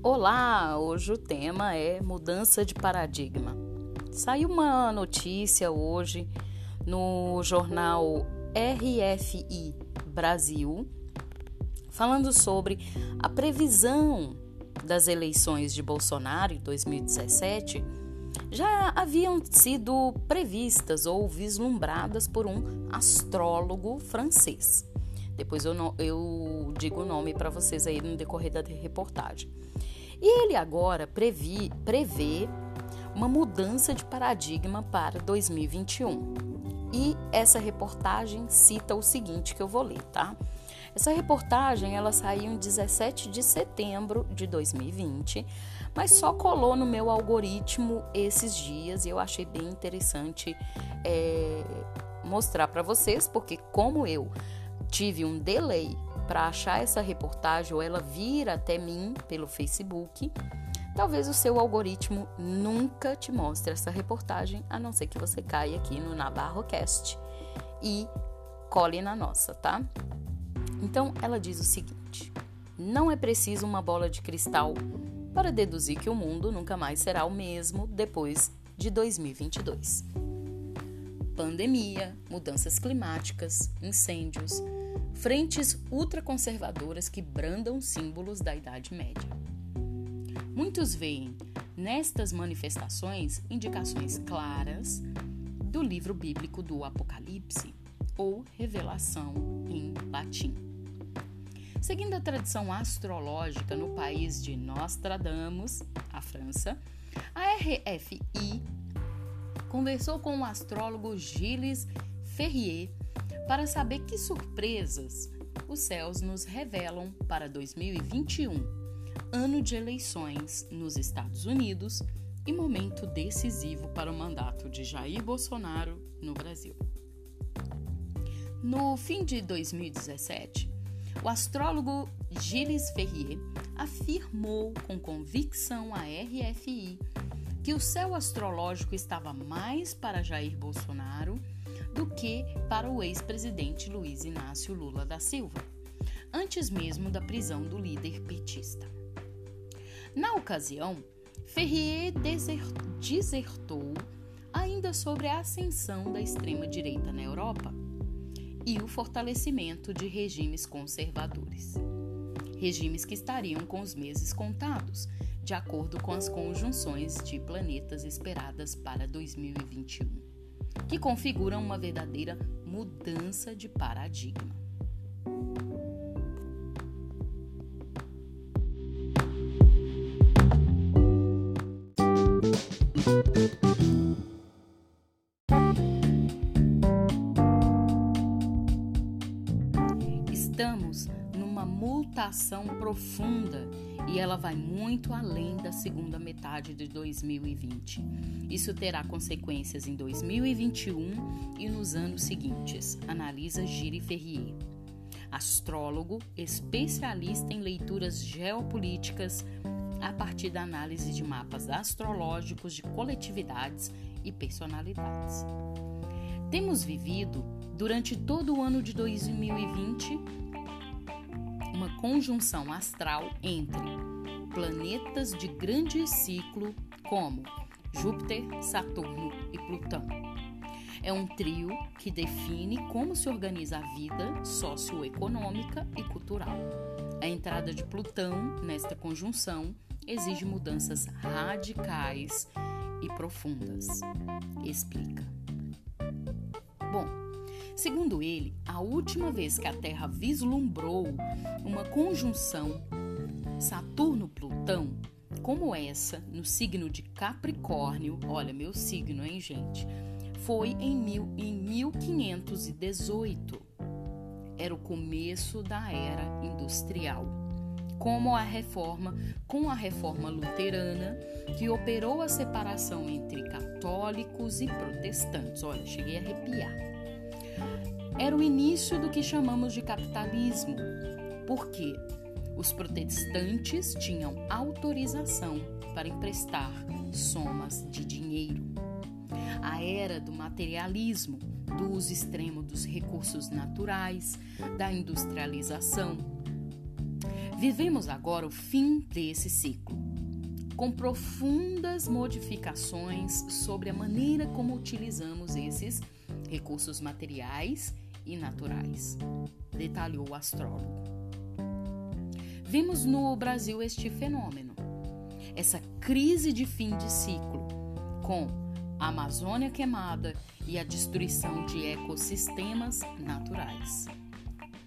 Olá, hoje o tema é mudança de paradigma. Saiu uma notícia hoje no jornal RFI Brasil falando sobre a previsão das eleições de Bolsonaro em 2017 já haviam sido previstas ou vislumbradas por um astrólogo francês. Depois eu, eu digo o nome para vocês aí no decorrer da reportagem. E ele agora previ, prevê uma mudança de paradigma para 2021. E essa reportagem cita o seguinte que eu vou ler, tá? Essa reportagem ela saiu em 17 de setembro de 2020, mas só colou no meu algoritmo esses dias e eu achei bem interessante é, mostrar para vocês, porque como eu tive um delay para achar essa reportagem ou ela vir até mim pelo Facebook, talvez o seu algoritmo nunca te mostre essa reportagem, a não ser que você caia aqui no NavarroCast e cole na nossa, tá? Então ela diz o seguinte: não é preciso uma bola de cristal para deduzir que o mundo nunca mais será o mesmo depois de 2022. Pandemia, mudanças climáticas, incêndios, frentes ultraconservadoras que brandam símbolos da Idade Média. Muitos veem nestas manifestações indicações claras do livro bíblico do Apocalipse ou Revelação em latim. Seguindo a tradição astrológica no país de Nostradamus, a França, a RFI conversou com o astrólogo Gilles Ferrier para saber que surpresas os céus nos revelam para 2021, ano de eleições nos Estados Unidos e momento decisivo para o mandato de Jair Bolsonaro no Brasil. No fim de 2017, o astrólogo Gilles Ferrier afirmou com convicção à RFI que o céu astrológico estava mais para Jair Bolsonaro do que para o ex-presidente Luiz Inácio Lula da Silva, antes mesmo da prisão do líder petista. Na ocasião, Ferrier desertou ainda sobre a ascensão da extrema-direita na Europa e o fortalecimento de regimes conservadores. Regimes que estariam com os meses contados, de acordo com as conjunções de planetas esperadas para 2021, que configuram uma verdadeira mudança de paradigma. Numa mutação profunda e ela vai muito além da segunda metade de 2020. Isso terá consequências em 2021 e nos anos seguintes, analisa Giri Ferrier. Astrólogo, especialista em leituras geopolíticas a partir da análise de mapas astrológicos de coletividades e personalidades. Temos vivido, durante todo o ano de 2020, uma conjunção astral entre planetas de grande ciclo como Júpiter, Saturno e Plutão. É um trio que define como se organiza a vida socioeconômica e cultural. A entrada de Plutão nesta conjunção exige mudanças radicais e profundas. Explica. Segundo ele, a última vez que a Terra vislumbrou uma conjunção Saturno-Plutão como essa no signo de Capricórnio, olha meu signo, hein, gente? Foi em, mil, em 1518. Era o começo da era industrial. Como a reforma, com a reforma luterana, que operou a separação entre católicos e protestantes. Olha, cheguei a arrepiar era o início do que chamamos de capitalismo, porque os protestantes tinham autorização para emprestar somas de dinheiro. a era do materialismo, do uso extremo dos recursos naturais, da industrialização. Vivemos agora o fim desse ciclo, com profundas modificações sobre a maneira como utilizamos esses recursos materiais e naturais, detalhou o astrólogo. Vimos no Brasil este fenômeno, essa crise de fim de ciclo, com a Amazônia queimada e a destruição de ecossistemas naturais.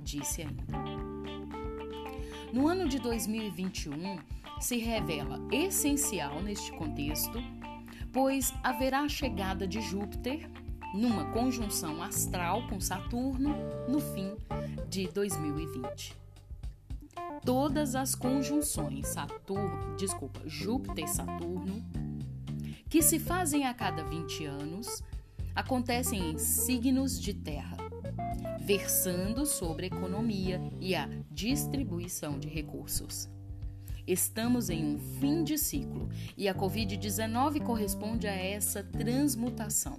Disse ainda. No ano de 2021, se revela essencial neste contexto, pois haverá a chegada de Júpiter numa conjunção astral com Saturno no fim de 2020. Todas as conjunções Saturno, desculpa, Júpiter Saturno, que se fazem a cada 20 anos, acontecem em signos de terra, versando sobre a economia e a distribuição de recursos. Estamos em um fim de ciclo e a Covid-19 corresponde a essa transmutação.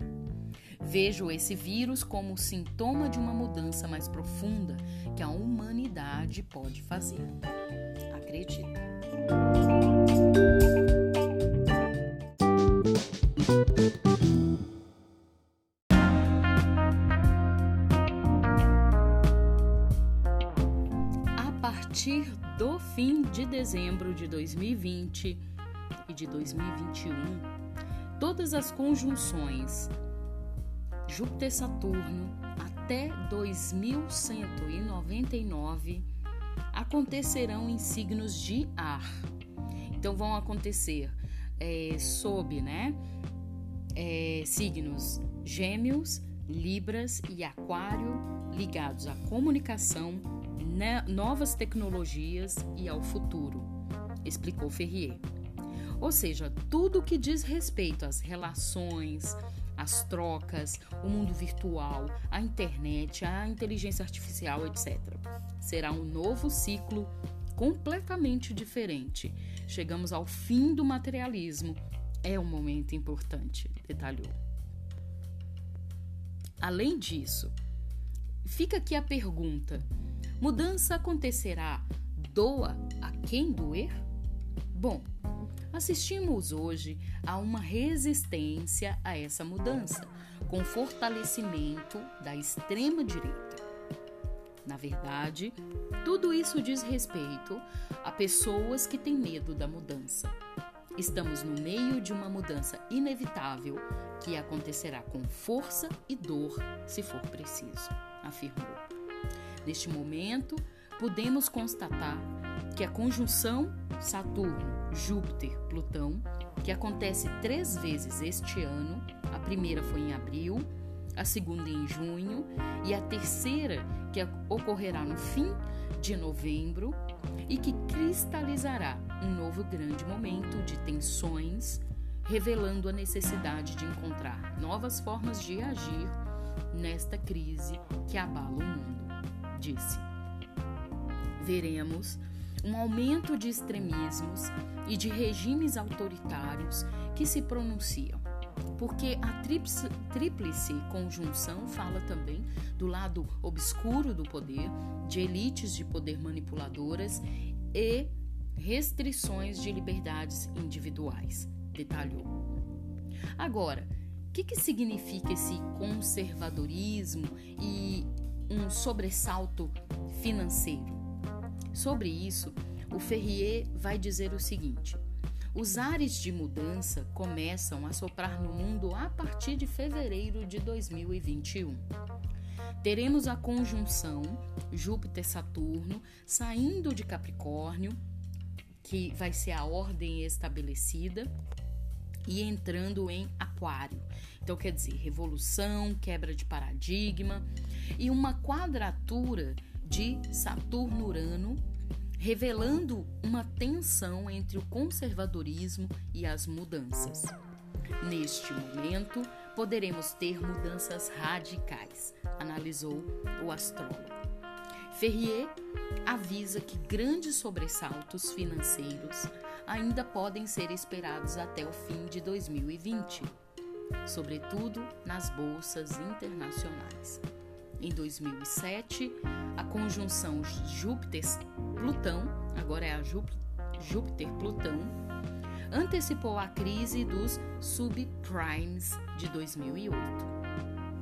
Vejo esse vírus como sintoma de uma mudança mais profunda que a humanidade pode fazer. Acredito. A partir do fim de dezembro de 2020 e de 2021, todas as conjunções Júpiter-Saturno até 2199 acontecerão em signos de ar. Então vão acontecer é, sob, né, é, signos Gêmeos, Libras e Aquário ligados à comunicação, né, novas tecnologias e ao futuro, explicou Ferrier. Ou seja, tudo que diz respeito às relações, as trocas, o mundo virtual, a internet, a inteligência artificial, etc. Será um novo ciclo completamente diferente. Chegamos ao fim do materialismo. É um momento importante, detalhou. Além disso, fica aqui a pergunta: mudança acontecerá? Doa a quem doer? Bom, assistimos hoje a uma resistência a essa mudança, com fortalecimento da extrema-direita. Na verdade, tudo isso diz respeito a pessoas que têm medo da mudança. Estamos no meio de uma mudança inevitável que acontecerá com força e dor, se for preciso, afirmou. Neste momento, podemos constatar que a conjunção Saturno-Júpiter-Plutão, que acontece três vezes este ano, a primeira foi em abril, a segunda em junho e a terceira que ocorrerá no fim de novembro e que cristalizará um novo grande momento de tensões, revelando a necessidade de encontrar novas formas de agir nesta crise que abala o mundo, disse. Veremos um aumento de extremismos e de regimes autoritários que se pronunciam. Porque a tríplice conjunção fala também do lado obscuro do poder, de elites de poder manipuladoras e restrições de liberdades individuais, detalhou. Agora, o que, que significa esse conservadorismo e um sobressalto financeiro? Sobre isso, o Ferrier vai dizer o seguinte: os ares de mudança começam a soprar no mundo a partir de fevereiro de 2021. Teremos a conjunção Júpiter-Saturno saindo de Capricórnio, que vai ser a ordem estabelecida, e entrando em Aquário. Então, quer dizer, revolução, quebra de paradigma e uma quadratura de Saturno-Urano, revelando uma tensão entre o conservadorismo e as mudanças. Neste momento, poderemos ter mudanças radicais, analisou o astrólogo. Ferrier avisa que grandes sobressaltos financeiros ainda podem ser esperados até o fim de 2020. sobretudo nas bolsas internacionais. Em 2007, a conjunção Júpiter-Plutão, agora é a Júpiter-Plutão, antecipou a crise dos subprimes de 2008.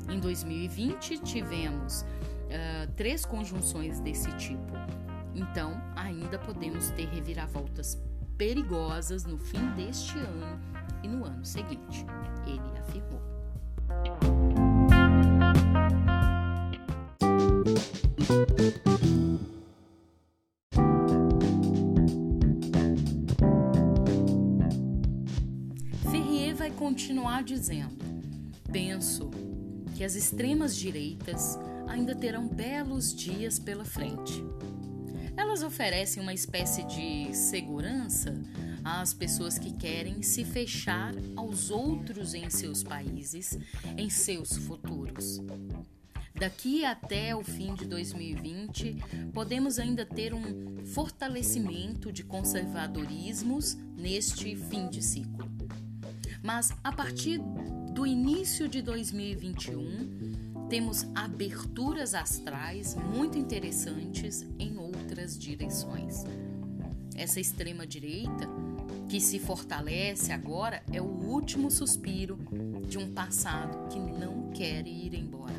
Em 2020, tivemos uh, três conjunções desse tipo. Então, ainda podemos ter reviravoltas perigosas no fim deste ano e no ano seguinte, ele afirmou. Ferrier vai continuar dizendo: Penso que as extremas direitas ainda terão belos dias pela frente. Elas oferecem uma espécie de segurança às pessoas que querem se fechar aos outros em seus países, em seus futuros. Daqui até o fim de 2020, podemos ainda ter um fortalecimento de conservadorismos neste fim de ciclo. Mas a partir do início de 2021, temos aberturas astrais muito interessantes em outras direções. Essa extrema direita que se fortalece agora é o último suspiro de um passado que não quer ir embora.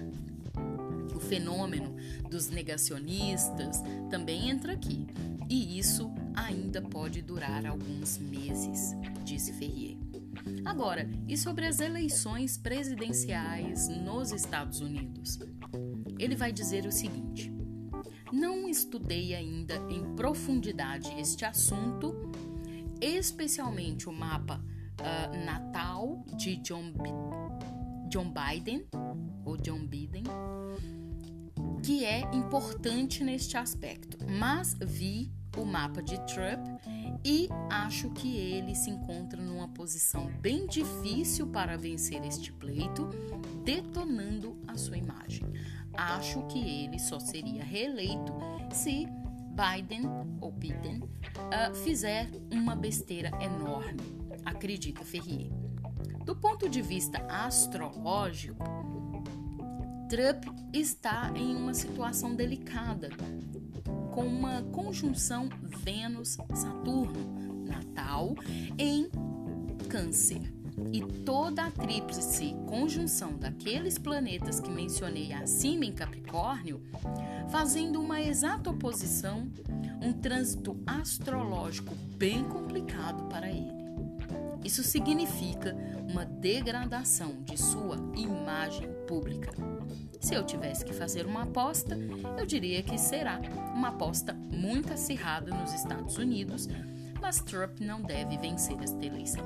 Fenômeno dos negacionistas também entra aqui, e isso ainda pode durar alguns meses, disse Ferrier. Agora, e sobre as eleições presidenciais nos Estados Unidos? Ele vai dizer o seguinte: Não estudei ainda em profundidade este assunto especialmente o mapa uh, natal de John, John Biden, ou John Biden, que é importante neste aspecto. Mas vi o mapa de Trump e acho que ele se encontra numa posição bem difícil para vencer este pleito, detonando a sua imagem. Acho que ele só seria reeleito se Biden ou Biden uh, fizer uma besteira enorme, acredita Ferrier. Do ponto de vista astrológico, Trump está em uma situação delicada, com uma conjunção Vênus-Saturno, Natal, em Câncer. E toda a tríplice conjunção daqueles planetas que mencionei acima em Capricórnio, fazendo uma exata oposição, um trânsito astrológico bem complicado para ele. Isso significa uma degradação de sua imagem pública. Se eu tivesse que fazer uma aposta, eu diria que será uma aposta muito acirrada nos Estados Unidos, mas Trump não deve vencer esta eleição.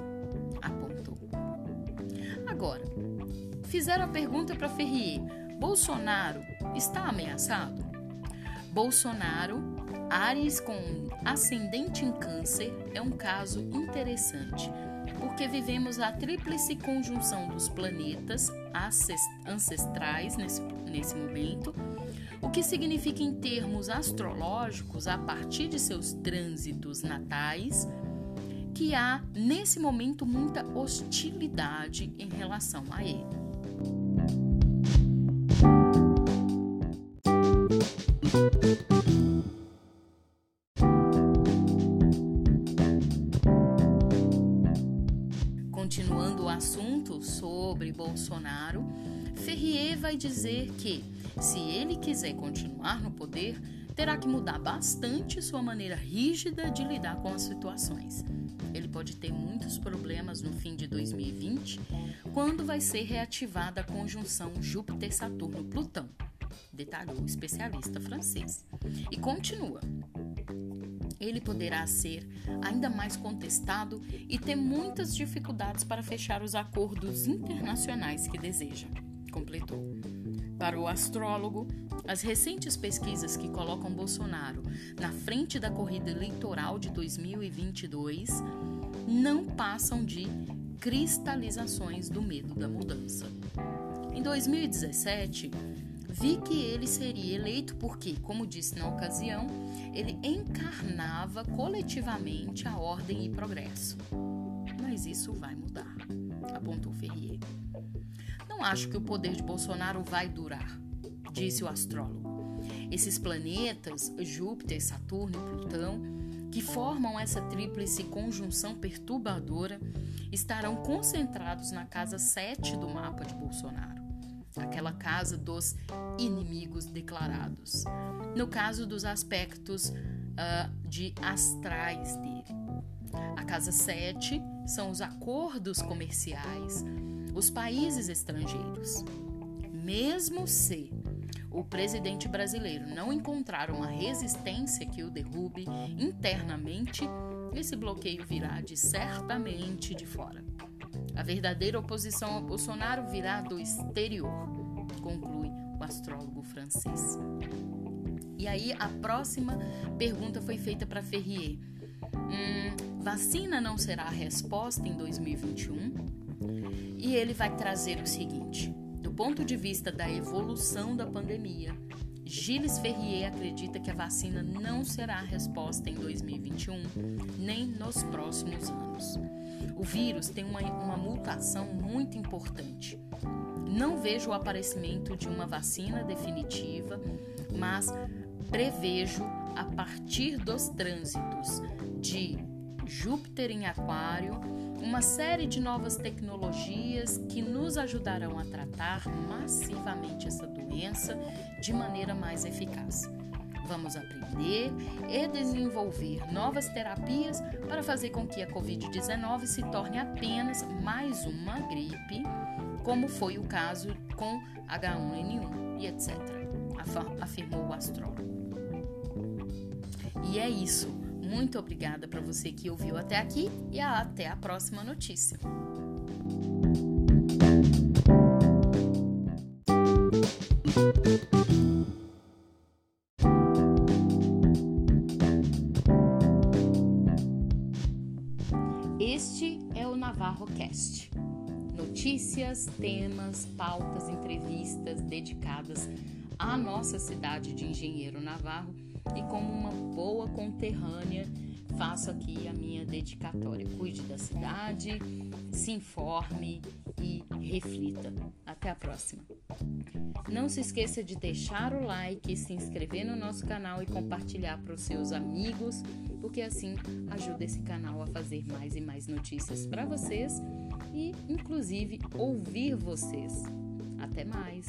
Agora, fizeram a pergunta para Ferrier: Bolsonaro está ameaçado? Bolsonaro, Ares com ascendente em Câncer, é um caso interessante, porque vivemos a tríplice conjunção dos planetas ancestrais nesse, nesse momento, o que significa, em termos astrológicos, a partir de seus trânsitos natais que há nesse momento muita hostilidade em relação a ele. Sobre Bolsonaro, Ferrier vai dizer que, se ele quiser continuar no poder, terá que mudar bastante sua maneira rígida de lidar com as situações. Ele pode ter muitos problemas no fim de 2020, quando vai ser reativada a conjunção Júpiter-Saturno-Plutão, detalhou o especialista francês. E continua. Ele poderá ser ainda mais contestado e ter muitas dificuldades para fechar os acordos internacionais que deseja, completou. Para o astrólogo, as recentes pesquisas que colocam Bolsonaro na frente da corrida eleitoral de 2022 não passam de cristalizações do medo da mudança. Em 2017, vi que ele seria eleito porque, como disse na ocasião, ele encarnava coletivamente a ordem e progresso. Mas isso vai mudar, apontou Ferrier. acho que o poder de Bolsonaro vai durar, disse o astrólogo. Esses planetas, Júpiter, Saturno e Plutão, que formam essa tríplice conjunção perturbadora, estarão concentrados na casa 7 do mapa de Bolsonaro, aquela casa dos inimigos declarados, no caso dos aspectos uh, de astrais dele. A casa 7 são os acordos comerciais, os países estrangeiros. Mesmo se o presidente brasileiro não encontrar uma resistência que o derrube internamente, esse bloqueio virá de certamente de fora. A verdadeira oposição ao Bolsonaro virá do exterior, conclui o astrólogo francês. E aí a próxima pergunta foi feita para Ferrier. Hum, vacina não será a resposta em 2021? E ele vai trazer o seguinte: do ponto de vista da evolução da pandemia, Gilles Ferrier acredita que a vacina não será a resposta em 2021, nem nos próximos anos. O vírus tem uma, uma mutação muito importante. Não vejo o aparecimento de uma vacina definitiva, mas prevejo a partir dos trânsitos de Júpiter em Aquário, uma série de novas tecnologias que nos ajudarão a tratar massivamente essa doença de maneira mais eficaz. Vamos aprender e desenvolver novas terapias para fazer com que a Covid-19 se torne apenas mais uma gripe, como foi o caso com H1N1 e etc., afirmou o astrólogo. E é isso. Muito obrigada para você que ouviu até aqui e até a próxima notícia. Temas, pautas, entrevistas dedicadas à nossa cidade de Engenheiro Navarro e como uma boa conterrânea, faço aqui a minha dedicatória. Cuide da cidade, se informe e reflita. Até a próxima. Não se esqueça de deixar o like, se inscrever no nosso canal e compartilhar para os seus amigos, porque assim ajuda esse canal a fazer mais e mais notícias para vocês e, inclusive, ouvir vocês. Até mais!